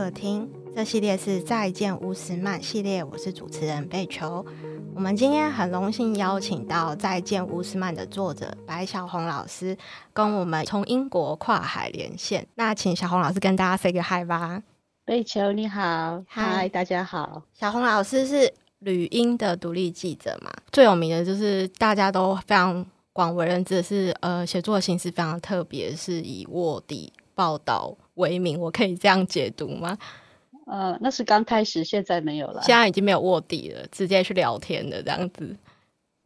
客厅。这系列是再见乌斯曼系列，我是主持人贝球。我们今天很荣幸邀请到《再见乌斯曼》的作者白小红老师，跟我们从英国跨海连线。那请小红老师跟大家 say 个 hi 吧。贝球你好，嗨，大家好。小红老师是旅英的独立记者嘛？最有名的就是大家都非常广为人知的是，呃，写作的形式非常特别，是以卧底报道为名。我可以这样解读吗？呃，那是刚开始，现在没有了。现在已经没有卧底了，直接去聊天的这样子。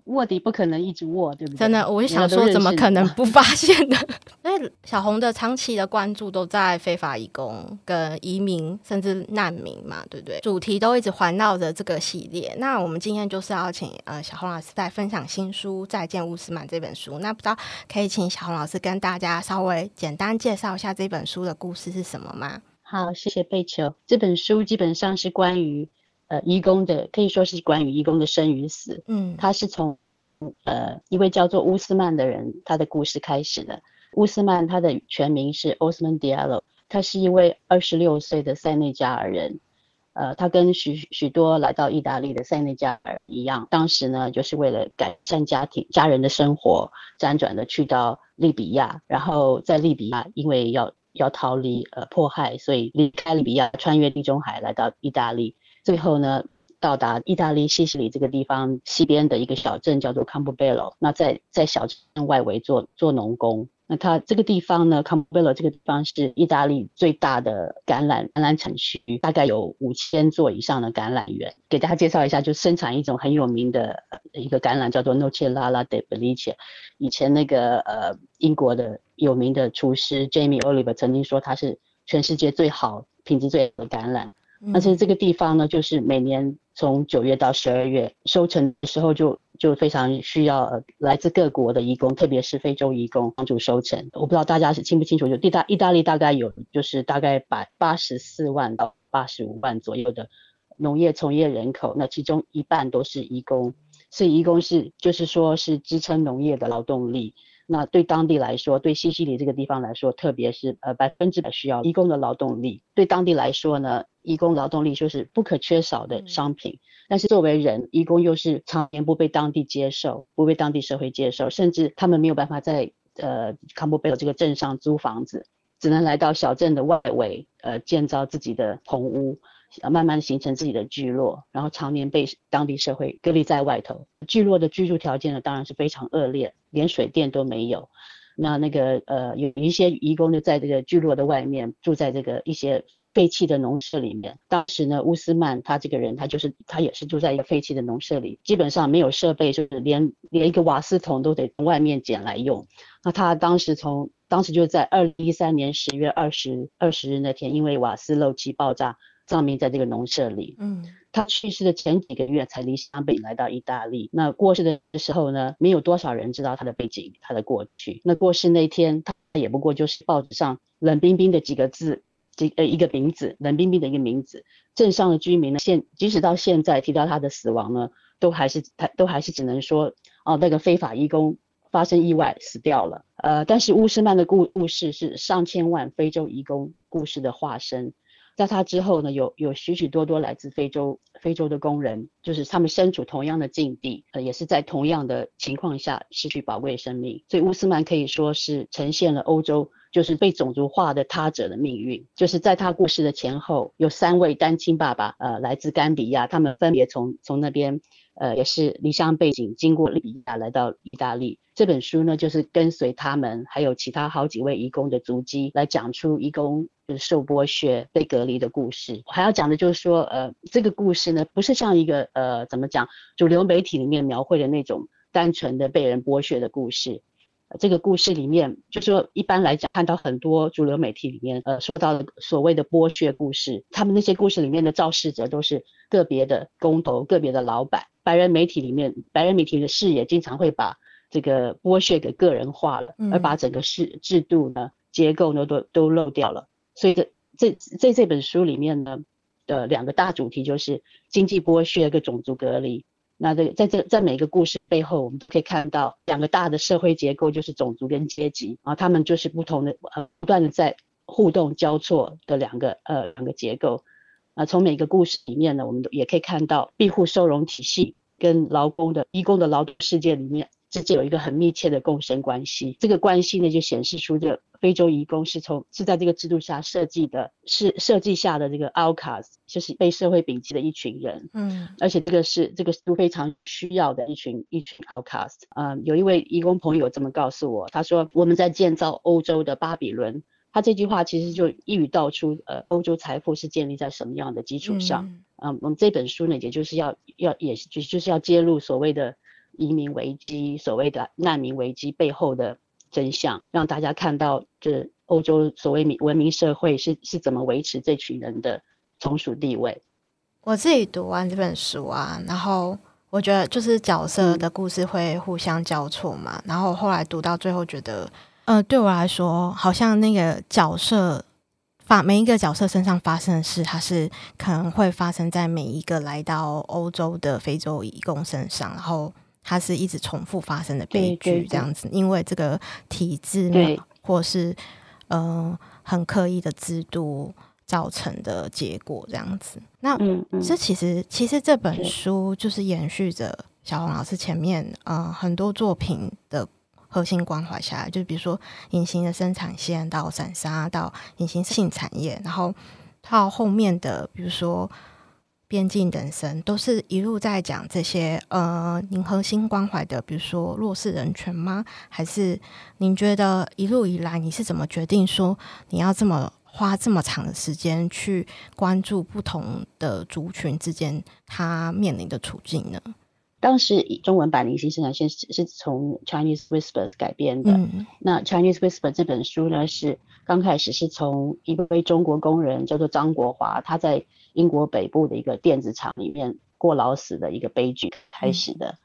卧底不可能一直卧，对不对？真的，我就想说，怎么可能不发现呢？因为小红的长期的关注都在非法移工跟移民，甚至难民嘛，对不对？主题都一直环绕着这个系列。那我们今天就是要请呃小红老师来分享新书《再见乌斯曼》这本书。那不知道可以请小红老师跟大家稍微简单介绍一下这本书的故事是什么吗？好，谢谢贝球。这本书基本上是关于呃义工的，可以说是关于义工的生与死。嗯，他是从呃一位叫做乌斯曼的人他的故事开始的。乌斯曼他的全名是 Osman Diallo，他是一位二十六岁的塞内加尔人。呃，他跟许许多来到意大利的塞内加尔一样，当时呢就是为了改善家庭家人的生活，辗转的去到利比亚，然后在利比亚因为要要逃离呃迫害，所以离开利比亚，穿越地中海来到意大利，最后呢到达意大利西西里这个地方西边的一个小镇叫做 Campbell 那在在小镇外围做做农工。那它这个地方呢，Campobello 这个地方是意大利最大的橄榄橄榄产区，大概有五千座以上的橄榄园。给大家介绍一下，就生产一种很有名的一个橄榄，叫做 Nocciolata di Belice。以前那个呃英国的有名的厨师 Jamie Oliver 曾经说，它是全世界最好品质最好的橄榄。那其实这个地方呢，就是每年从九月到十二月收成的时候就，就非常需要来自各国的移工，特别是非洲移工帮助收成。我不知道大家是清不清楚，就意大意大利大概有就是大概百八十四万到八十五万左右的农业从业人口，那其中一半都是移工，所以移工是就是说是支撑农业的劳动力。那对当地来说，对西西里这个地方来说，特别是呃百分之百需要移工的劳动力。对当地来说呢，移工劳动力就是不可缺少的商品。嗯、但是作为人，移工又是常年不被当地接受，不被当地社会接受，甚至他们没有办法在呃康波贝尔这个镇上租房子，只能来到小镇的外围呃建造自己的棚屋。慢慢的形成自己的聚落，然后常年被当地社会隔离在外头。聚落的居住条件呢，当然是非常恶劣，连水电都没有。那那个呃，有一些移工就在这个聚落的外面，住在这个一些废弃的农舍里面。当时呢，乌斯曼他这个人，他就是他也是住在一个废弃的农舍里，基本上没有设备，就是连连一个瓦斯桶都得从外面捡来用。那他当时从当时就在二零一三年十月二十二十日那天，因为瓦斯漏气爆炸。葬命在这个农舍里。嗯，他去世的前几个月才离乡背井来到意大利。那过世的时候呢，没有多少人知道他的背景，他的过去。那过世那天，他也不过就是报纸上冷冰冰的几个字，几呃一个名字，冷冰冰的一个名字。镇上的居民呢，现即使到现在提到他的死亡呢，都还是他都还是只能说，哦，那个非法移工发生意外死掉了。呃，但是乌斯曼的故故事是上千万非洲移工故事的化身。在他之后呢，有有许许多多来自非洲非洲的工人，就是他们身处同样的境地，呃，也是在同样的情况下失去宝贵生命。所以乌斯曼可以说是呈现了欧洲就是被种族化的他者的命运。就是在他故事的前后，有三位单亲爸爸，呃，来自甘比亚，他们分别从从那边。呃，也是离乡背井，经过利比亚来到意大利。这本书呢，就是跟随他们，还有其他好几位移工的足迹，来讲出移工就是受剥削、被隔离的故事。我还要讲的就是说，呃，这个故事呢，不是像一个呃，怎么讲，主流媒体里面描绘的那种单纯的被人剥削的故事。这个故事里面，就是说一般来讲，看到很多主流媒体里面，呃，说到的所谓的剥削故事，他们那些故事里面的肇事者都是个别的工头、个别的老板。白人媒体里面，白人媒体的视野经常会把这个剥削给个人化了，而把整个制制度呢、结构呢都都漏掉了。所以这这在这本书里面呢的两个大主题就是经济剥削跟种族隔离。那这在这在每个故事背后，我们都可以看到两个大的社会结构，就是种族跟阶级啊，他们就是不同的呃，不断的在互动交错的两个呃两个结构。啊，从每个故事里面呢，我们都也可以看到庇护收容体系跟劳工的义工的劳动世界里面之间有一个很密切的共生关系。这个关系呢，就显示出这个非洲移工是从是在这个制度下设计的，是设计下的这个 outcast，就是被社会摒弃的一群人。嗯，而且这个是这个是非常需要的一群一群 outcast。嗯，有一位移工朋友这么告诉我，他说我们在建造欧洲的巴比伦。他这句话其实就一语道出，呃，欧洲财富是建立在什么样的基础上？嗯，嗯，我们这本书呢，也就是要要也就就是要揭露所谓的移民危机、所谓的难民危机背后的真相，让大家看到这欧洲所谓民文明社会是是怎么维持这群人的从属地位。我自己读完这本书啊，然后我觉得就是角色的故事会互相交错嘛，然后后来读到最后觉得。呃，对我来说，好像那个角色发每一个角色身上发生的事，它是可能会发生在每一个来到欧洲的非洲移工身上，然后它是一直重复发生的悲剧这样子。因为这个体制嘛，或是呃很刻意的制度造成的结果这样子。那嗯嗯这其实其实这本书就是延续着小红老师前面呃很多作品的。核心关怀下来，就比如说隐形的生产线到散沙到隐形性产业，然后到后面的比如说边境人生，都是一路在讲这些呃，您核心关怀的，比如说弱势人权吗？还是您觉得一路以来你是怎么决定说你要这么花这么长的时间去关注不同的族群之间他面临的处境呢？当时以中文版《零星生产线》是是从 Chinese Whispers 改编的。嗯、那 Chinese Whispers 这本书呢，是刚开始是从一位中国工人叫做张国华，他在英国北部的一个电子厂里面过劳死的一个悲剧开始的。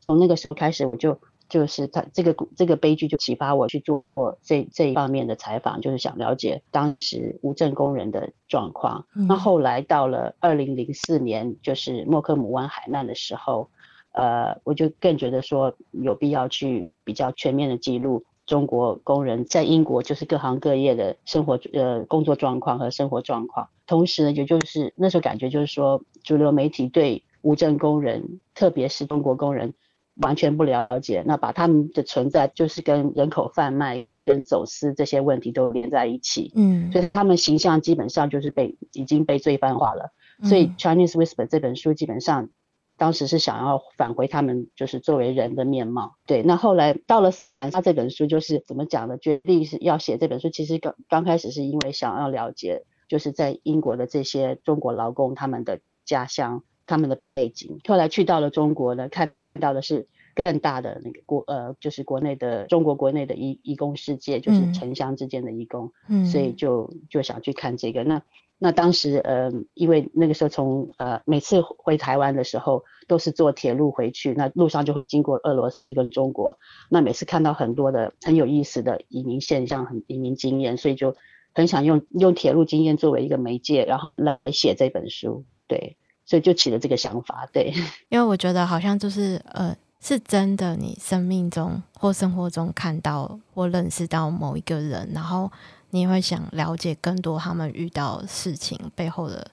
从、嗯、那个时候开始，我就就是他这个这个悲剧就启发我去做这这一方面的采访，就是想了解当时无证工人的状况。嗯、那后来到了二零零四年，就是莫克姆湾海难的时候。呃，我就更觉得说有必要去比较全面的记录中国工人在英国就是各行各业的生活呃工作状况和生活状况。同时呢，也就是那时候感觉就是说，主流媒体对无证工人，特别是中国工人完全不了解，那把他们的存在就是跟人口贩卖、跟走私这些问题都连在一起。嗯，所以他们形象基本上就是被已经被罪犯化了。所以《Chinese Whisper》这本书基本上。当时是想要返回他们就是作为人的面貌，对。那后来到了他这本书，就是怎么讲呢？决定是要写这本书，其实刚刚开始是因为想要了解，就是在英国的这些中国劳工他们的家乡、他们的背景。后来去到了中国呢，看到的是更大的那个国呃，就是国内的中国国内的移移工世界，就是城乡之间的移工，嗯，所以就就想去看这个。那。那当时，呃，因为那个时候从呃每次回台湾的时候都是坐铁路回去，那路上就会经过俄罗斯跟中国，那每次看到很多的很有意思的移民现象、很移民经验，所以就很想用用铁路经验作为一个媒介，然后来写这本书，对，所以就起了这个想法，对。因为我觉得好像就是呃是真的，你生命中或生活中看到或认识到某一个人，然后。你会想了解更多他们遇到事情背后的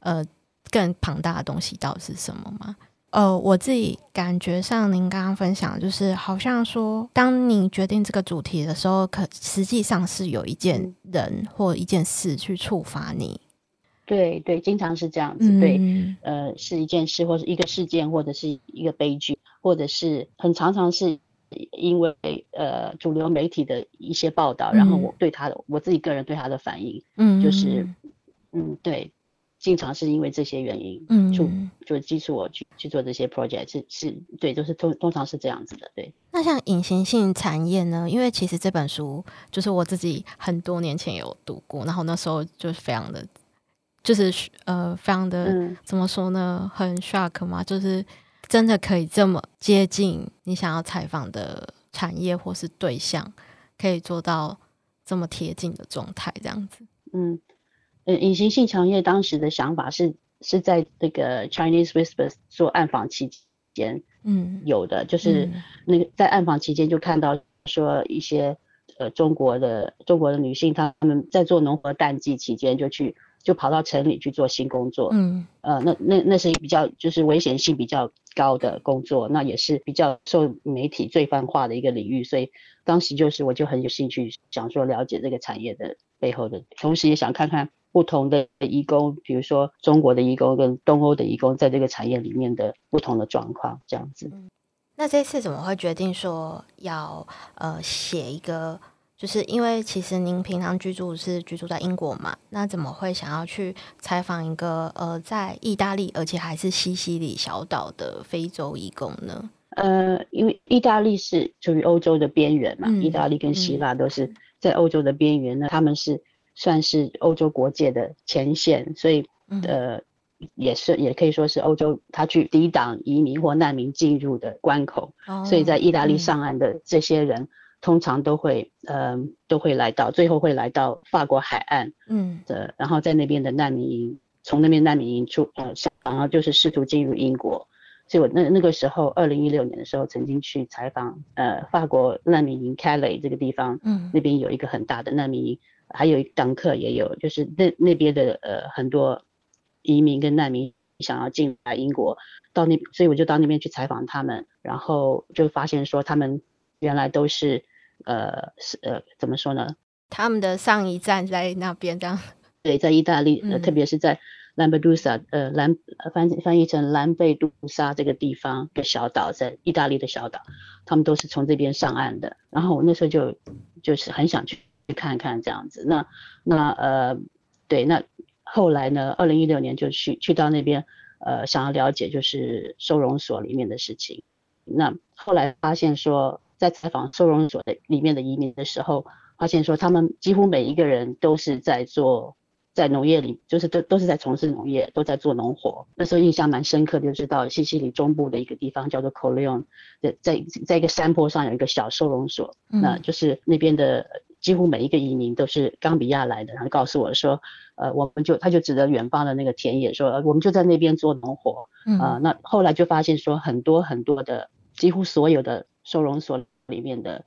呃更庞大的东西到底是什么吗？呃，我自己感觉上，您刚刚分享就是好像说，当你决定这个主题的时候，可实际上是有一件人或一件事去触发你。对对，经常是这样子。对，嗯、呃，是一件事，或是一个事件，或者是一个悲剧，或者是很常常是。因为呃主流媒体的一些报道，然后我对他的、嗯、我自己个人对他的反应，嗯，就是嗯对，经常是因为这些原因，嗯，就就激促我去去做这些 project，是是，对，都、就是通通常是这样子的，对。那像隐形性产业呢？因为其实这本书就是我自己很多年前有读过，然后那时候就是非常的，就是呃非常的、嗯、怎么说呢？很 shock 嘛，就是。真的可以这么接近你想要采访的产业或是对象，可以做到这么贴近的状态，这样子。嗯，呃，隐形性产业当时的想法是是在那个 Chinese Whispers 做暗访期间，嗯，有的就是那个在暗访期间就看到说一些呃中国的中国的女性，她们在做农活淡季期间就去就跑到城里去做新工作，嗯，呃，那那那是比较就是危险性比较高的工作，那也是比较受媒体罪犯化的一个领域，所以当时就是我就很有兴趣想说了解这个产业的背后的，同时也想看看不同的移工，比如说中国的移工跟东欧的移工在这个产业里面的不同的状况这样子。那这次怎么会决定说要呃写一个？就是因为其实您平常居住是居住在英国嘛，那怎么会想要去采访一个呃在意大利，而且还是西西里小岛的非洲移工呢？呃，因为意大利是处于欧洲的边缘嘛，嗯、意大利跟希腊都是在欧洲的边缘，那、嗯、他们是算是欧洲国界的前线，所以呃。嗯也是，也可以说是欧洲他去抵挡移民或难民进入的关口，哦、所以在意大利上岸的这些人，嗯、通常都会，呃，都会来到，最后会来到法国海岸，嗯。的，然后在那边的难民营，从那边难民营出，呃，然后就是试图进入英国，所以我那那个时候，二零一六年的时候，曾经去采访，呃，法国难民营 Calais 这个地方，嗯，那边有一个很大的难民营，还有当克也有，就是那那边的，呃，很多。移民跟难民想要进来英国，到那，所以我就到那边去采访他们，然后就发现说他们原来都是，呃，是呃，怎么说呢？他们的上一站在那边，这样。对，在意大利，呃，特别是在兰贝杜萨，呃，兰翻翻译成兰贝杜萨这个地方的小岛，在意大利的小岛，他们都是从这边上岸的。然后我那时候就就是很想去去看看这样子。那那呃，对，那。后来呢，二零一六年就去去到那边，呃，想要了解就是收容所里面的事情。那后来发现说，在采访收容所的里面的移民的时候，发现说他们几乎每一个人都是在做在农业里，就是都都是在从事农业，都在做农活。那时候印象蛮深刻，就知道西西里中部的一个地方叫做 Corleone，在在在一个山坡上有一个小收容所，嗯、那就是那边的。几乎每一个移民都是冈比亚来的，然后告诉我说，呃，我们就他就指着远方的那个田野说，呃，我们就在那边做农活，嗯、呃，那后来就发现说，很多很多的，几乎所有的收容所里面的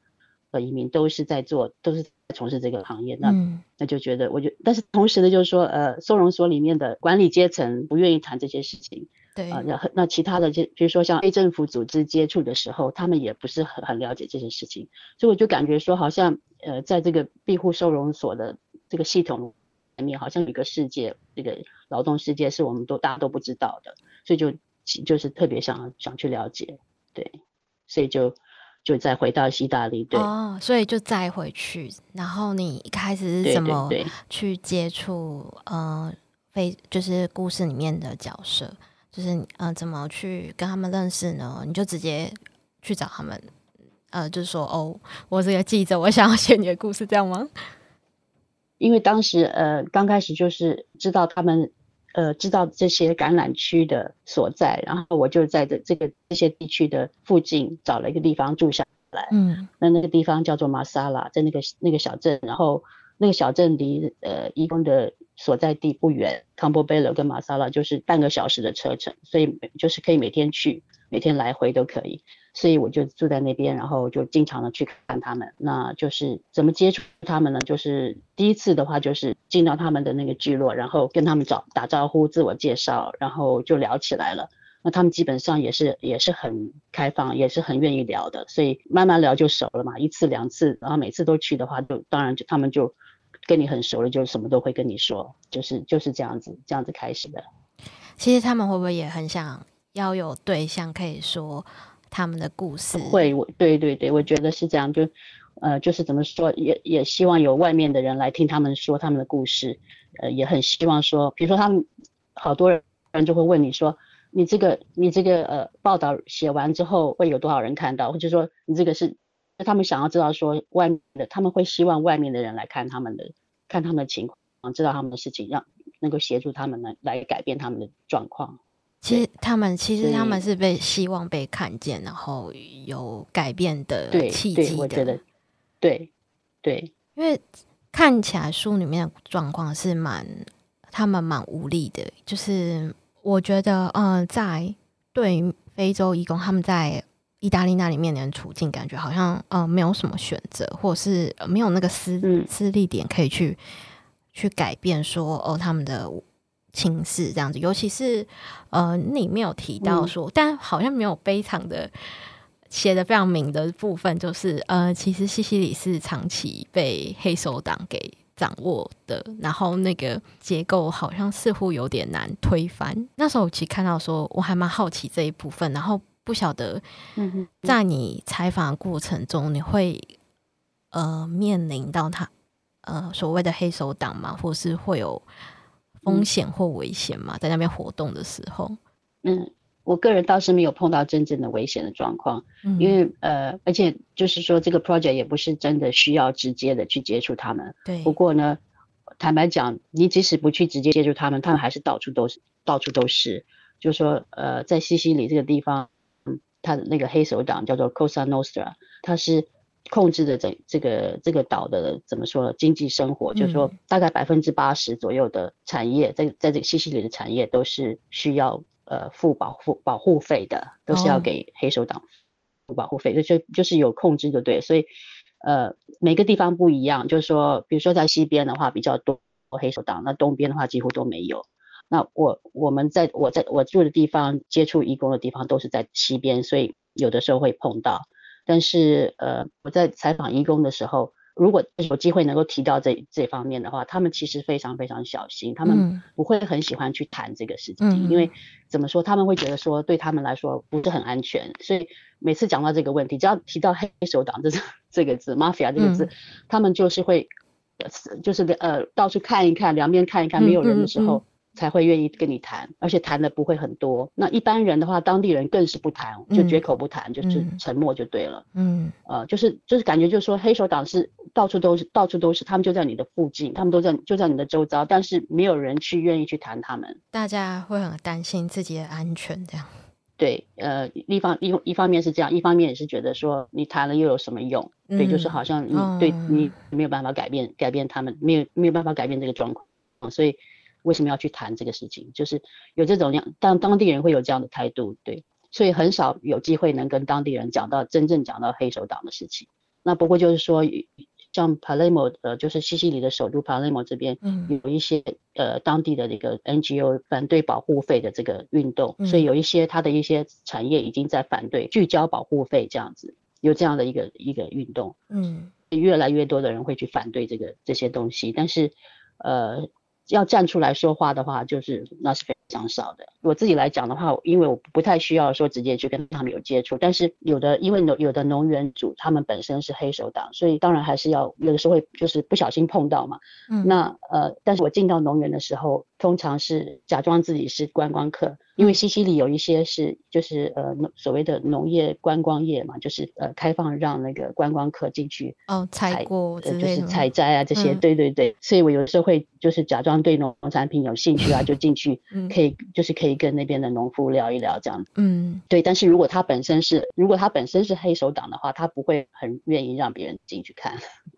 呃移民都是在做，都是在从事这个行业，那、嗯、那就觉得，我就，但是同时呢，就是说，呃，收容所里面的管理阶层不愿意谈这些事情。对。啊，那那其他的就比如说像非政府组织接触的时候，他们也不是很很了解这些事情，所以我就感觉说，好像呃，在这个庇护收容所的这个系统里面，好像有一个世界，这个劳动世界是我们都大家都不知道的，所以就就是特别想想去了解，对，所以就就再回到西大利，对，哦，所以就再回去，然后你一开始是怎么去接触呃非就是故事里面的角色？就是嗯、呃，怎么去跟他们认识呢？你就直接去找他们，呃，就是说哦，我是个记者，我想要写你的故事，这样吗？因为当时呃，刚开始就是知道他们呃，知道这些感染区的所在，然后我就在这这个这些地区的附近找了一个地方住下来。嗯，那那个地方叫做马萨拉，在那个那个小镇，然后那个小镇离呃义工的。所在地不远，康波贝勒跟马萨拉就是半个小时的车程，所以就是可以每天去，每天来回都可以。所以我就住在那边，然后就经常的去看他们。那就是怎么接触他们呢？就是第一次的话，就是进到他们的那个聚落，然后跟他们找打招呼、自我介绍，然后就聊起来了。那他们基本上也是也是很开放，也是很愿意聊的，所以慢慢聊就熟了嘛。一次两次，然后每次都去的话就，当然就他们就。跟你很熟了，就什么都会跟你说，就是就是这样子，这样子开始的。其实他们会不会也很想要有对象可以说他们的故事？会，我对对对，我觉得是这样，就呃，就是怎么说，也也希望有外面的人来听他们说他们的故事，呃，也很希望说，比如说他们好多人就会问你说，你这个你这个呃报道写完之后会有多少人看到，或者说你这个是。他们想要知道说外面的，他们会希望外面的人来看他们的，看他们的情况，知道他们的事情，让能够协助他们来来改变他们的状况。其实他们其实他们是被希望被看见，然后有改变的契机的。对对，因为看起来书里面的状况是蛮他们蛮无力的，就是我觉得嗯，在对于非洲义工他们在。意大利那里面的人处境，感觉好像呃没有什么选择，或者是没有那个私私利点可以去去改变说哦他们的情势这样子。尤其是呃你没有提到说，嗯、但好像没有非常的写的非常明的部分，就是呃其实西西里是长期被黑手党给掌握的，然后那个结构好像似乎有点难推翻。那时候我其实看到说，我还蛮好奇这一部分，然后。不晓得，在你采访的过程中，你会呃面临到他呃所谓的黑手党吗？或是会有风险或危险嘛？在那边活动的时候，嗯，我个人倒是没有碰到真正的危险的状况，嗯、因为呃，而且就是说这个 project 也不是真的需要直接的去接触他们。对。不过呢，坦白讲，你即使不去直接接触他们，他们还是到处都是，到处都是。就是说呃，在西西里这个地方。嗯他的那个黑手党叫做 Cosa Nostra，他是控制的这这个这个岛的怎么说呢？经济生活，嗯、就是说大概百分之八十左右的产业，在在这个西西里的产业都是需要呃付保护保护费的，都是要给黑手党付保护费，哦、就就就是有控制的对，所以呃每个地方不一样，就是说比如说在西边的话比较多黑手党，那东边的话几乎都没有。那我我们在我在我住的地方接触义工的地方都是在西边，所以有的时候会碰到。但是呃，我在采访义工的时候，如果有机会能够提到这这方面的话，他们其实非常非常小心，他们不会很喜欢去谈这个事情，嗯、因为怎么说，他们会觉得说对他们来说不是很安全，所以每次讲到这个问题，只要提到黑手党这 这个字，mafia 这个字，嗯、他们就是会就是呃到处看一看，两边看一看，没有人的时候。嗯嗯嗯才会愿意跟你谈，而且谈的不会很多。那一般人的话，当地人更是不谈，就绝口不谈，嗯、就是沉默就对了。嗯，呃，就是就是感觉就是说，黑手党是到处都是，到处都是，他们就在你的附近，他们都在就在你的周遭，但是没有人去愿意去谈他们。大家会很担心自己的安全，这样。对，呃，一方一一方面是这样，一方面也是觉得说你谈了又有什么用？嗯、对，就是好像你、嗯、对你没有办法改变改变他们，没有没有办法改变这个状况，所以。为什么要去谈这个事情？就是有这种样，当当地人会有这样的态度，对，所以很少有机会能跟当地人讲到真正讲到黑手党的事情。那不过就是说，像 Palermo 呃，就是西西里的首都帕雷莫这边，嗯，有一些呃当地的这个 NGO 反对保护费的这个运动，嗯、所以有一些它的一些产业已经在反对聚焦保护费这样子，有这样的一个一个运动，嗯，越来越多的人会去反对这个这些东西，但是呃。要站出来说话的话，就是那是非常少的。我自己来讲的话，因为我不太需要说直接去跟他们有接触，但是有的因为农有的农园主他们本身是黑手党，所以当然还是要有的时候会就是不小心碰到嘛。嗯。那呃，但是我进到农园的时候，通常是假装自己是观光客。因为西西里有一些是就是呃所谓的农业观光业嘛，就是呃开放让那个观光客进去哦采过就是采摘啊这些，嗯、对对对，所以我有时候会就是假装对农产品有兴趣啊，就进去可以、嗯、就是可以跟那边的农夫聊一聊这样，嗯，对。但是如果他本身是如果他本身是黑手党的话，他不会很愿意让别人进去看。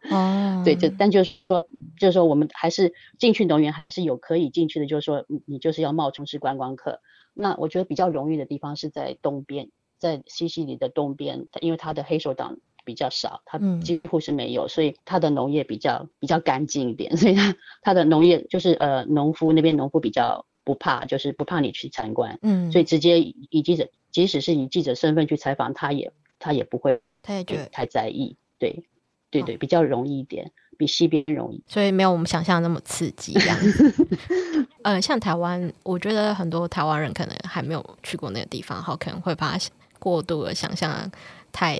哦，对，就但就是说就是说我们还是进去农园还是有可以进去的，就是说你就是要冒充是观光客。那我觉得比较容易的地方是在东边，在西西里的东边，因为他的黑手党比较少，它几乎是没有，嗯、所以它的农业比较比较干净一点，所以它它的农业就是呃农夫那边农夫比较不怕，就是不怕你去参观，嗯，所以直接以记者，即使是以记者身份去采访，他也他也不会太太在意，对对对，比较容易一点。比西边容易，所以没有我们想象那么刺激这样子。呃，像台湾，我觉得很多台湾人可能还没有去过那个地方，好，可能会把它过度的想象太，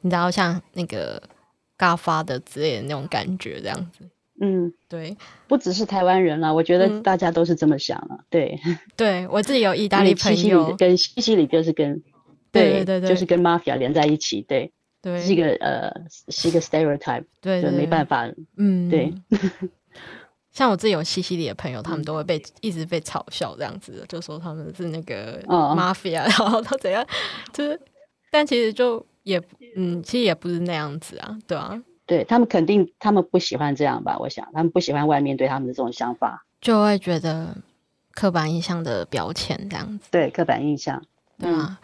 你知道，像那个嘎发的之类的那种感觉这样子。嗯，对，不只是台湾人了，我觉得大家都是这么想了。嗯、对，对我自己有意大利朋友，跟西西里就是跟，对对对，对，就是跟 mafia 连在一起，对。对，是一个呃，是一个 stereotype，对，对，没办法，嗯，对。像我自己有西西里的朋友，他们都会被一直被嘲笑这样子的，就说他们是那个 mafia，然后他怎样，就是，但其实就也，嗯，其实也不是那样子啊，对啊，对他们肯定他们不喜欢这样吧？我想他们不喜欢外面对他们的这种想法，就会觉得刻板印象的标签这样子，对，刻板印象，对啊。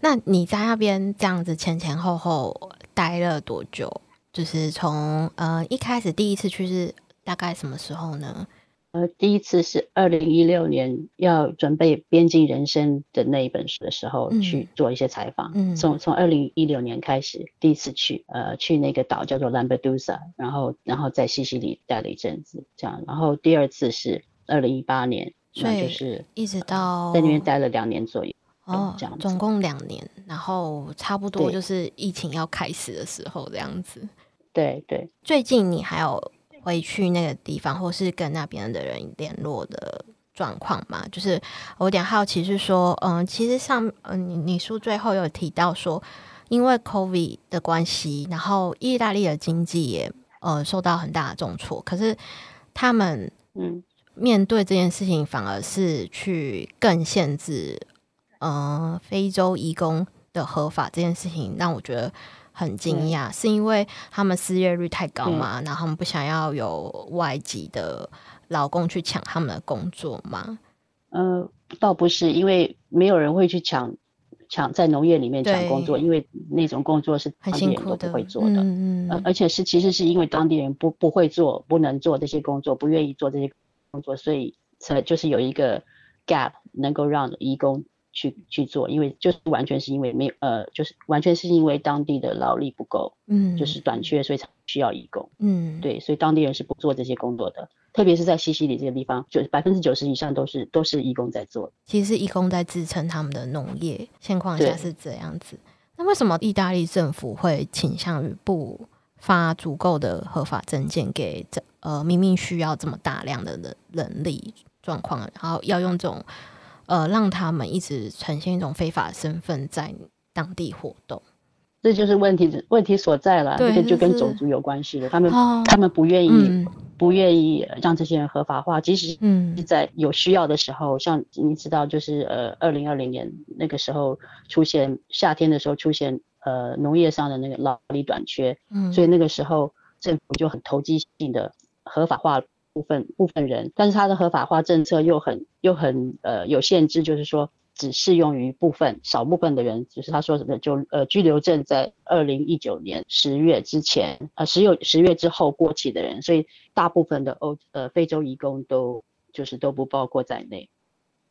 那你在那边这样子前前后后待了多久？就是从呃一开始第一次去是大概什么时候呢？呃，第一次是二零一六年要准备《边境人生》的那一本书的时候去做一些采访。嗯，从从二零一六年开始第一次去，呃，去那个岛叫做 Lampedusa，然后然后在西西里待了一阵子，这样。然后第二次是二零一八年，那就是一直到在那边待了两年左右。哦，这样，总共两年，然后差不多就是疫情要开始的时候这样子。对对。最近你还有？回去那个地方，或是跟那边的人联络的状况嘛？就是我有点好奇，是说，嗯，其实上，嗯，你你书最后有提到说，因为 COVID 的关系，然后意大利的经济也呃受到很大的重挫，可是他们嗯面对这件事情，反而是去更限制，嗯、呃，非洲移工的合法这件事情，让我觉得。很惊讶，是因为他们失业率太高嘛？然后他们不想要有外籍的劳工去抢他们的工作吗？呃，倒不是，因为没有人会去抢抢在农业里面抢工作，因为那种工作是当地人都不会做的。嗯嗯。而且是其实是因为当地人不不会做，不能做这些工作，不愿意做这些工作，所以才就是有一个 gap 能够让移工。去去做，因为就是完全是因为没有呃，就是完全是因为当地的劳力不够，嗯，就是短缺，所以才需要义工，嗯，对，所以当地人是不做这些工作的，特别是在西西里这个地方，就百分之九十以上都是都是义工在做。其实是移工在支撑他们的农业，现况下是这样子。那为什么意大利政府会倾向于不发足够的合法证件给这呃明明需要这么大量的人人力状况，然后要用这种？呃，让他们一直呈现一种非法身份在当地活动，这就是问题问题所在了。这个就跟种族有关系了。他们、哦、他们不愿意、嗯、不愿意让这些人合法化，即使是在有需要的时候，嗯、像你知道，就是呃，二零二零年那个时候出现夏天的时候出现呃农业上的那个劳力短缺，嗯，所以那个时候政府就很投机性的合法化。部分部分人，但是他的合法化政策又很又很呃有限制，就是说只适用于部分少部分的人，就是他说什么就呃居留证在二零一九年十月之前呃十有十月之后过期的人，所以大部分的欧呃非洲移工都就是都不包括在内，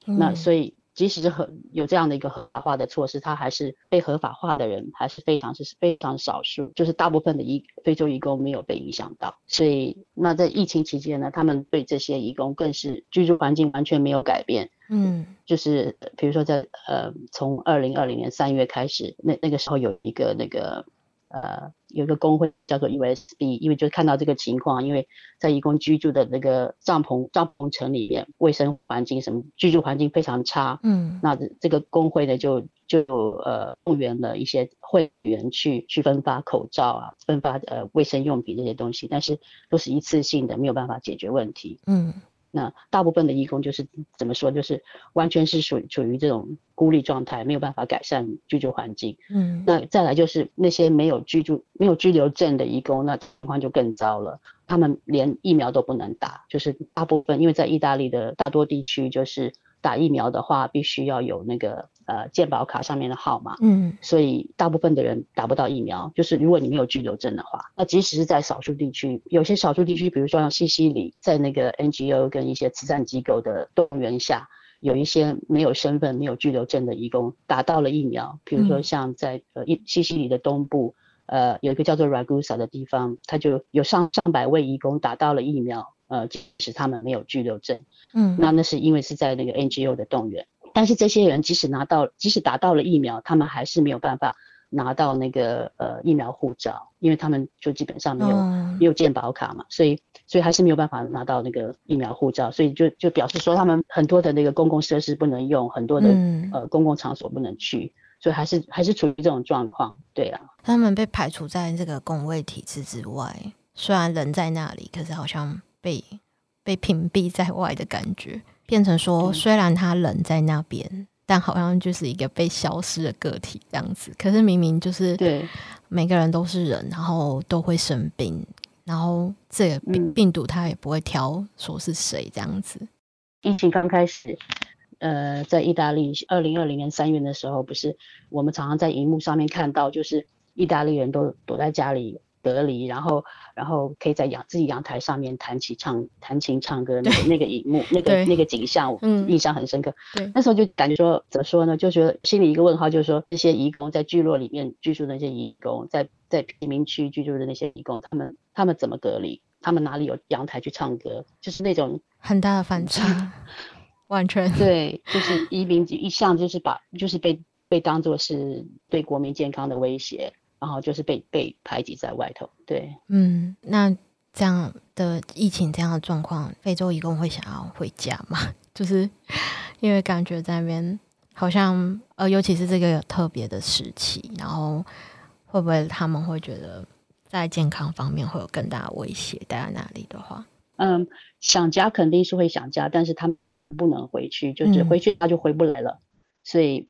嗯、那所以。即使是很有这样的一个合法化的措施，它还是被合法化的人还是非常是非常少数，就是大部分的移非洲移工没有被影响到。所以，那在疫情期间呢，他们对这些移工更是居住环境完全没有改变。嗯，就是比如说在呃，从二零二零年三月开始，那那个时候有一个那个。呃，有一个工会叫做 USB，因为就看到这个情况，因为在义工居住的那个帐篷帐篷城里面，卫生环境什么居住环境非常差，嗯，那这个工会呢就就呃动员了一些会员去去分发口罩啊，分发呃卫生用品这些东西，但是都是一次性的，没有办法解决问题，嗯。那大部分的义工就是怎么说，就是完全是属处于这种孤立状态，没有办法改善居住环境。嗯，那再来就是那些没有居住、没有居留证的义工，那情况就更糟了。他们连疫苗都不能打，就是大部分因为在意大利的大多地区，就是打疫苗的话，必须要有那个。呃，健保卡上面的号码，嗯，所以大部分的人打不到疫苗。就是如果你没有居留证的话，那即使是在少数地区，有些少数地区，比如说像西西里，在那个 NGO 跟一些慈善机构的动员下，有一些没有身份、没有居留证的义工打到了疫苗。比如说像在呃西西里的东部，呃，有一个叫做 Ragusa 的地方，他就有上上百位义工打到了疫苗，呃，即使他们没有居留证，嗯，那那是因为是在那个 NGO 的动员。但是这些人即使拿到，即使达到了疫苗，他们还是没有办法拿到那个呃疫苗护照，因为他们就基本上没有、嗯、没有健保卡嘛，所以所以还是没有办法拿到那个疫苗护照，所以就就表示说他们很多的那个公共设施不能用，很多的、嗯、呃公共场所不能去，所以还是还是处于这种状况。对啊，他们被排除在这个公卫体制之外，虽然人在那里，可是好像被被屏蔽在外的感觉。变成说，虽然他人在那边，嗯，但好像就是一个被消失的个体这样子。可是明明就是，对，每个人都是人，然后都会生病，然后这个病病毒它也不会挑说是谁这样子。疫情刚开始，呃，在意大利二零二零年三月的时候，不是我们常常在荧幕上面看到，就是意大利人都躲在家里。隔离，然后，然后可以在阳自己阳台上面弹起唱弹琴唱歌那个那个荧幕那个那个景象，我印象很深刻。对，那时候就感觉说怎么说呢？就觉得心里一个问号，就是说这些移工在聚落里面居住的那些移工，在在贫民区居住的那些移工，他们他们怎么隔离？他们哪里有阳台去唱歌？就是那种很大的反差，完全对，就是移民一向就是把就是被被当做是对国民健康的威胁。然后就是被被排挤在外头，对，嗯，那这样的疫情这样的状况，非洲一共会想要回家吗？就是因为感觉在那边好像呃，尤其是这个有特别的时期，然后会不会他们会觉得在健康方面会有更大的威胁？待在那里的话，嗯，想家肯定是会想家，但是他们不能回去，就是回去他就回不来了，嗯、所以。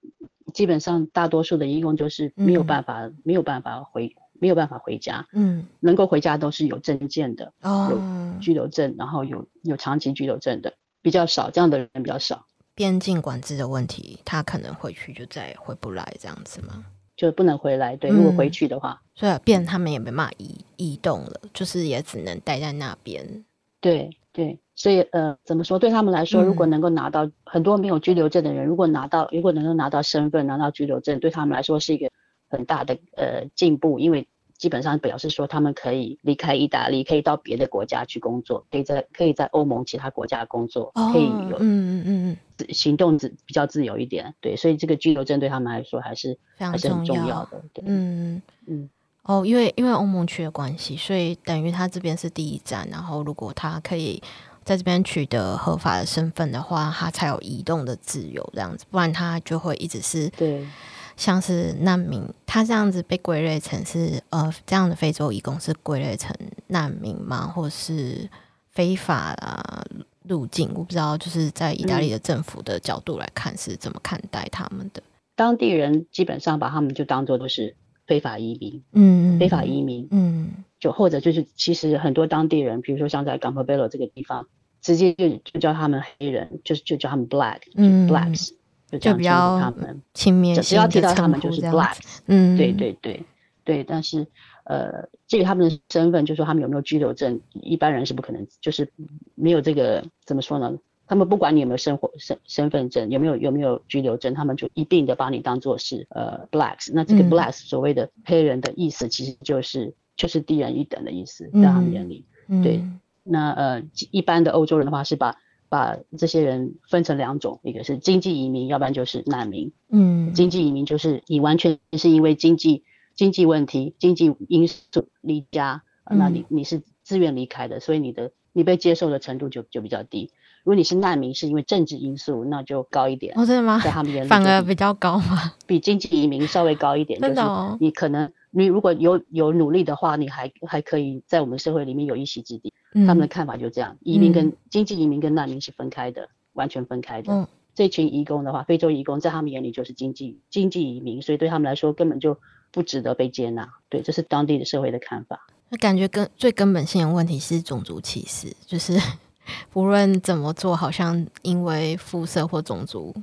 基本上，大多数的义工就是没有办法，嗯、没有办法回，没有办法回家。嗯，能够回家都是有证件的，哦，有居留证，然后有有长期居留证的比较少，这样的人比较少。边境管制的问题，他可能回去就再也回不来，这样子吗？就不能回来。对，如果回去的话，嗯、所以变他们也没办法移移动了，就是也只能待在那边。对对。所以，呃，怎么说？对他们来说，如果能够拿到、嗯、很多没有居留证的人，如果拿到，如果能够拿到身份，拿到居留证，对他们来说是一个很大的呃进步，因为基本上表示说他们可以离开意大利，可以到别的国家去工作，可以在可以在欧盟其他国家工作，哦、可以有嗯嗯嗯嗯行动自比较自由一点。对，所以这个居留证对他们来说还是还是很重要的。对，嗯嗯哦，因为因为欧盟区的关系，所以等于他这边是第一站，然后如果他可以。在这边取得合法的身份的话，他才有移动的自由，这样子，不然他就会一直是对，像是难民，他这样子被归类成是呃这样的非洲移工是归类成难民吗？或是非法啊入境？我不知道，就是在意大利的政府的角度来看是怎么看待他们的？嗯、当地人基本上把他们就当做都是非法移民，嗯，非法移民，嗯，就或者就是其实很多当地人，比如说像在 Campobello 这个地方。直接就就叫他们黑人，就是就叫他们 black，嗯，blacks，就这样称呼他们，轻蔑，只要提到他们就是 blacks，嗯，对对对对，但是呃，至于他们的身份，就是说他们有没有居留证，一般人是不可能，就是没有这个怎么说呢？他们不管你有没有生活身身份证，有没有有没有居留证，他们就一并的把你当做是呃 blacks。那这个 blacks 所谓的黑人的意思，其实就是就是低人一等的意思，在他们眼里，对。那呃，一般的欧洲人的话是把把这些人分成两种，一个是经济移民，要不然就是难民。嗯，经济移民就是你完全是因为经济经济问题、经济因素离家，那你你是自愿离开的，所以你的你被接受的程度就就比较低。如果你是难民，是因为政治因素，那就高一点。哦，真的吗？在他们眼里反而比较高吗？比经济移民稍微高一点，真的哦。你可能你如果有有努力的话，你还还可以在我们社会里面有一席之地。他们的看法就这样，移民跟经济移民跟难民是分开的，嗯、完全分开的。嗯、这群移工的话，非洲移工在他们眼里就是经济经济移民，所以对他们来说根本就不值得被接纳。对，这是当地的社会的看法。那感觉根最根本性的问题是种族歧视，就是 不论怎么做，好像因为肤色或种族，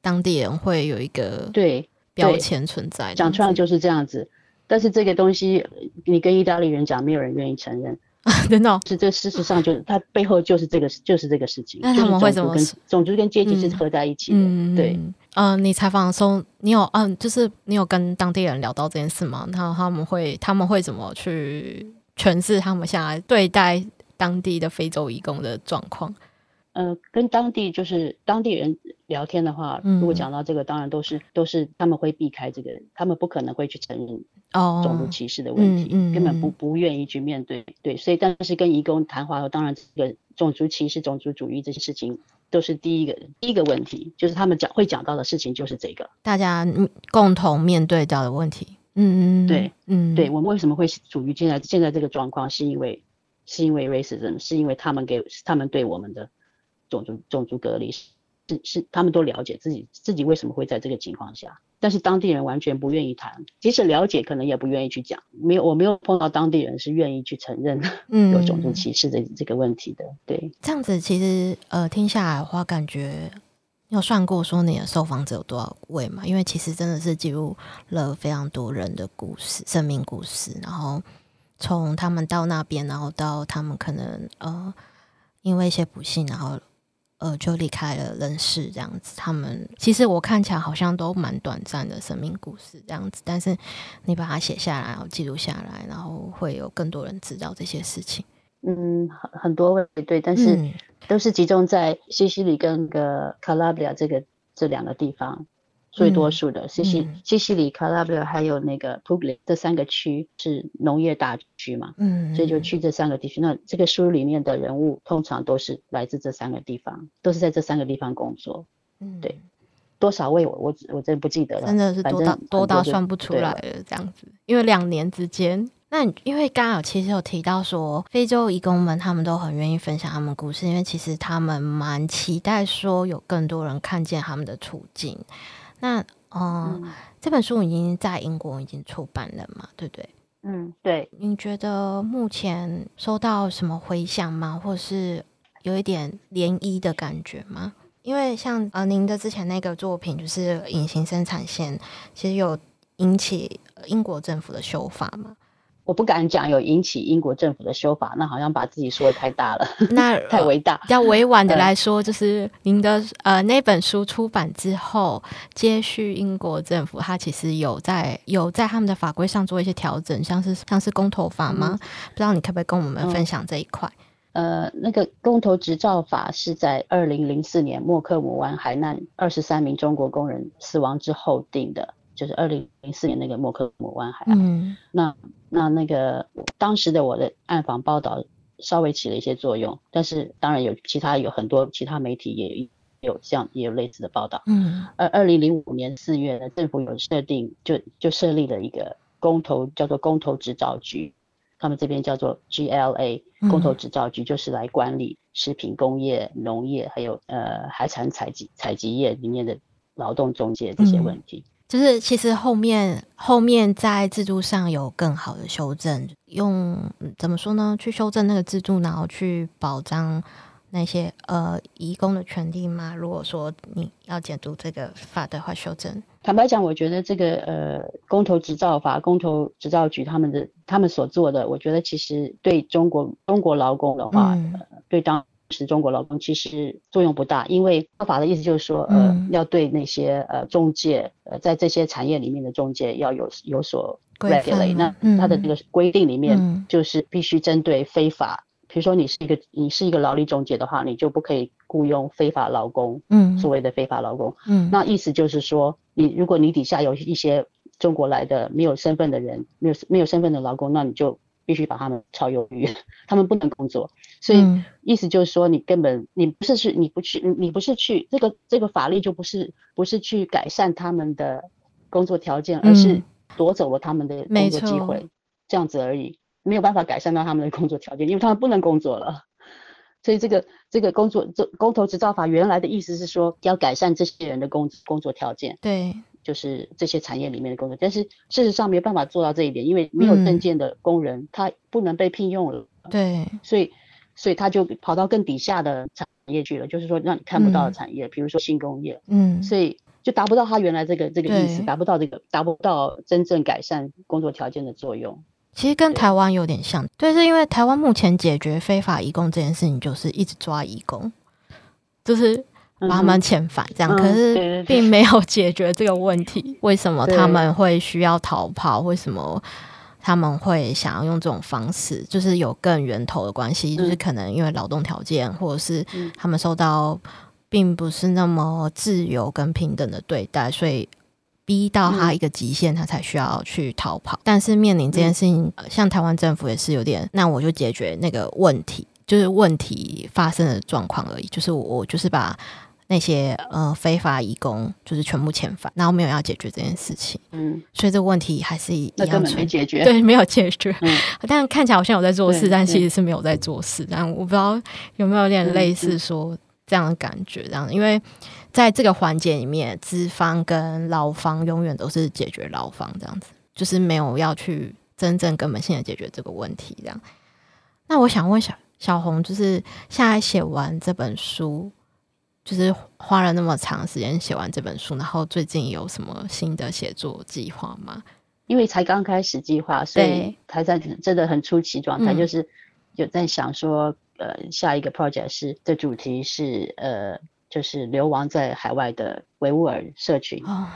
当地人会有一个对标签存在。讲出来就是这样子，但是这个东西你跟意大利人讲，没有人愿意承认。真的，是这事实上就是它背后就是这个就是这个事情。那他们会怎么说？种族跟阶级是合在一起的。嗯、对，嗯、呃，你采访的时候，你有嗯，就是你有跟当地人聊到这件事吗？然后他们会他们会怎么去诠释他们现在对待当地的非洲移工的状况？呃，跟当地就是当地人聊天的话，如果讲到这个，当然都是都是他们会避开这个，他们不可能会去承认种族歧视的问题，哦嗯嗯、根本不不愿意去面对。对，所以但是跟移工谈话后，当然这个种族歧视、种族主义这些事情都是第一个第一个问题，就是他们讲会讲到的事情就是这个，大家共同面对到的问题。嗯嗯，对，嗯，对我们为什么会处于现在现在这个状况，是因为是因为 racism，是因为他们给他们对我们的。种族种族隔离是他们都了解自己自己为什么会在这个情况下，但是当地人完全不愿意谈，即使了解，可能也不愿意去讲。没有，我没有碰到当地人是愿意去承认 有种族歧视的这个问题的。对，这样子其实呃听下来的话，感觉你有算过说你的受访者有多少位嘛？因为其实真的是记录了非常多人的故事、生命故事，然后从他们到那边，然后到他们可能呃因为一些不幸，然后呃就离开了人世这样子。他们其实我看起来好像都蛮短暂的生命故事这样子，但是你把它写下来，然后记录下来，然后会有更多人知道这些事情。嗯，很很多位对，但是。嗯都是集中在西西里跟个卡拉布里亚这个这两个地方，最多数的西西西西里、卡拉布里亚还有那个普里这三个区是农业大区嘛，嗯，所以就去这三个地区。那这个书里面的人物通常都是来自这三个地方，都是在这三个地方工作。嗯，对，多少位我我我真不记得了，真的是多到多到算不出来了这样子，因为两年之间。那因为刚刚有其实有提到说，非洲移工们他们都很愿意分享他们故事，因为其实他们蛮期待说有更多人看见他们的处境。那、呃、嗯，这本书已经在英国已经出版了嘛，对不对？嗯，对。你觉得目前收到什么回响吗？或是有一点涟漪的感觉吗？因为像呃您的之前那个作品就是隐形生产线，其实有引起英国政府的修法嘛？我不敢讲有引起英国政府的修法，那好像把自己说的太大了，那太伟大。比较委婉的来说，就是您的呃那本书出版之后，接续英国政府，它其实有在有在他们的法规上做一些调整，像是像是公投法吗？嗯、不知道你可不可以跟我们分享这一块？呃，那个公投执照法是在二零零四年默克姆湾海难二十三名中国工人死亡之后定的。就是二零零四年那个默克姆湾海岸，嗯、那那那个当时的我的暗访报道稍微起了一些作用，但是当然有其他有很多其他媒体也有像也有类似的报道。嗯，而二零零五年四月呢，政府有设定就就设立了一个公投，叫做公投执照局，他们这边叫做 GLA 公投执照局，就是来管理食品工业、农业还有呃海产采集采集业里面的劳动中介这些问题。嗯就是其实后面后面在制度上有更好的修正，用怎么说呢？去修正那个制度，然后去保障那些呃移工的权利吗？如果说你要解读这个法的话，修正。坦白讲，我觉得这个呃公投执照法、公投执照局他们的他们所做的，我觉得其实对中国中国劳工的话，嗯呃、对当。是中国劳工其实作用不大，因为法的意思就是说，呃，要对那些呃中介，呃，在这些产业里面的中介要有有所 regulate。那它的这个规定里面就是必须针对非法，比如说你是一个你是一个劳力中介的话，你就不可以雇佣非法劳工，嗯，所谓的非法劳工，嗯，那意思就是说，你如果你底下有一些中国来的没有身份的人，没有没有身份的劳工，那你就。必须把他们炒鱿鱼，他们不能工作，所以意思就是说，你根本你不是去，你不去，你不是去这个这个法律就不是不是去改善他们的工作条件，而是夺走了他们的工作机会，这样子而已，没有办法改善到他们的工作条件，因为他们不能工作了。所以这个这个工作这工头执照法原来的意思是说要改善这些人的工工作条件，对。就是这些产业里面的工作，但是事实上没有办法做到这一点，因为没有证件的工人，嗯、他不能被聘用了。对，所以所以他就跑到更底下的产业去了，就是说让你看不到的产业，嗯、比如说新工业。嗯，所以就达不到他原来这个这个意思，对达不到这个达不到真正改善工作条件的作用。其实跟台湾有点像，对，是因为台湾目前解决非法移工这件事情，就是一直抓移工，就是。把他们遣返，这样，可是并没有解决这个问题。为什么他们会需要逃跑？为什么他们会想要用这种方式？就是有更源头的关系，就是可能因为劳动条件，或者是他们受到并不是那么自由跟平等的对待，所以逼到他一个极限，他才需要去逃跑。但是面临这件事情，像台湾政府也是有点，那我就解决那个问题，就是问题发生的状况而已。就是我，我就是把。那些呃非法移工就是全部遣返，然后没有要解决这件事情，嗯，所以这个问题还是一样，没解决，对，没有解决。嗯，但看起来好像有在做事，但其实是没有在做事。但我不知道有没有点类似说这样的感觉，这样，因为在这个环节里面，资方跟劳方永远都是解决劳方这样子，就是没有要去真正根本性的解决这个问题。这样，那我想问小小红，就是现在写完这本书。就是花了那么长时间写完这本书，然后最近有什么新的写作计划吗？因为才刚开始计划，所以还在真的很初期状态，就是有在想说，呃，下一个 project 是的主题是呃，就是流亡在海外的维吾尔社群。哦，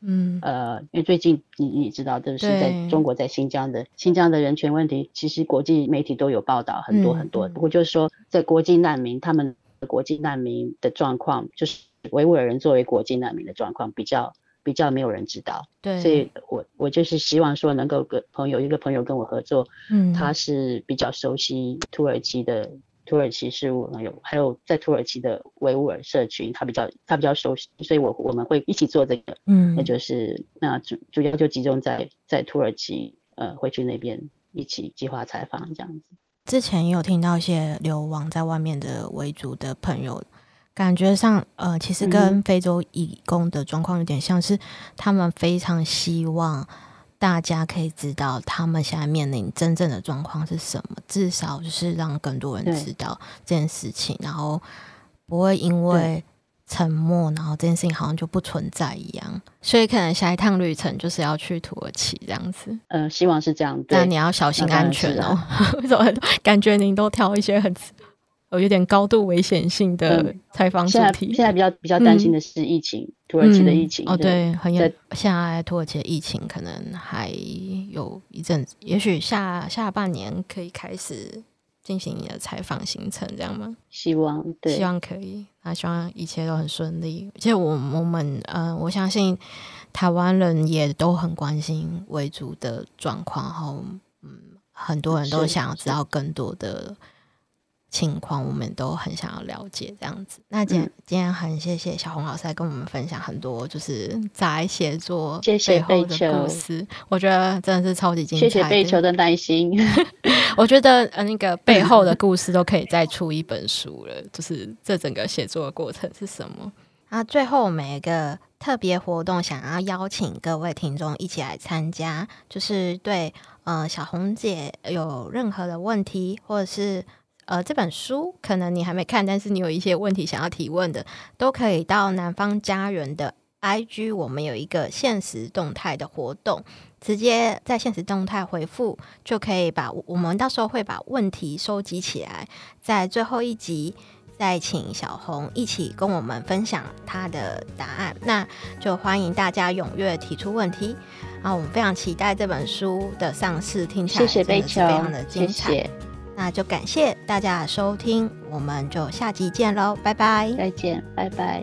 嗯，呃，因为最近你你知道，就是在中国在新疆的新疆的人权问题，其实国际媒体都有报道很多很多。不过就是说，在国际难民，他们国际难民的状况，就是维吾尔人作为国际难民的状况比较。比较没有人知道，对，所以我我就是希望说能够跟朋友一个朋友跟我合作，嗯，他是比较熟悉土耳其的土耳其事务，还有还有在土耳其的维吾尔社群，他比较他比较熟悉，所以我我们会一起做这个，嗯，那就是那主主要就集中在在土耳其，呃，会去那边一起计划采访这样子。之前也有听到一些流亡在外面的维族的朋友。感觉上，呃，其实跟非洲义工的状况有点像是，他们非常希望大家可以知道他们现在面临真正的状况是什么，至少就是让更多人知道这件事情，然后不会因为沉默，然后这件事情好像就不存在一样。所以可能下一趟旅程就是要去土耳其这样子。嗯、呃，希望是这样。但你要小心安全哦。为什 么感觉您都挑一些很？有点高度危险性的采访主题。现在比较比较担心的是疫情，嗯、土耳其的疫情。哦，对，很严。现在土耳其的疫情可能还有一阵子，也许下下半年可以开始进行你的采访行程，这样吗？希望，对，希望可以。那希望一切都很顺利。而且我我们，嗯、呃，我相信台湾人也都很关心维族的状况，然后，嗯，很多人都想要知道更多的。情况我们都很想要了解，这样子。那今天、嗯、今天很谢谢小红老师来跟我们分享很多就是在写作背后的故事，我觉得真的是超级精彩。谢谢贝球的耐心，我觉得呃那个背后的故事都可以再出一本书了，就是这整个写作的过程是什么。那最后我们一个特别活动，想要邀请各位听众一起来参加，就是对呃小红姐有任何的问题或者是。呃，这本书可能你还没看，但是你有一些问题想要提问的，都可以到南方家园的 IG，我们有一个限时动态的活动，直接在现实动态回复，就可以把我们到时候会把问题收集起来，在最后一集再请小红一起跟我们分享她的答案。那就欢迎大家踊跃提出问题，然后我们非常期待这本书的上市，听起来真的是非常的精彩。谢谢那就感谢大家的收听，我们就下集见喽。拜拜，再见，拜拜。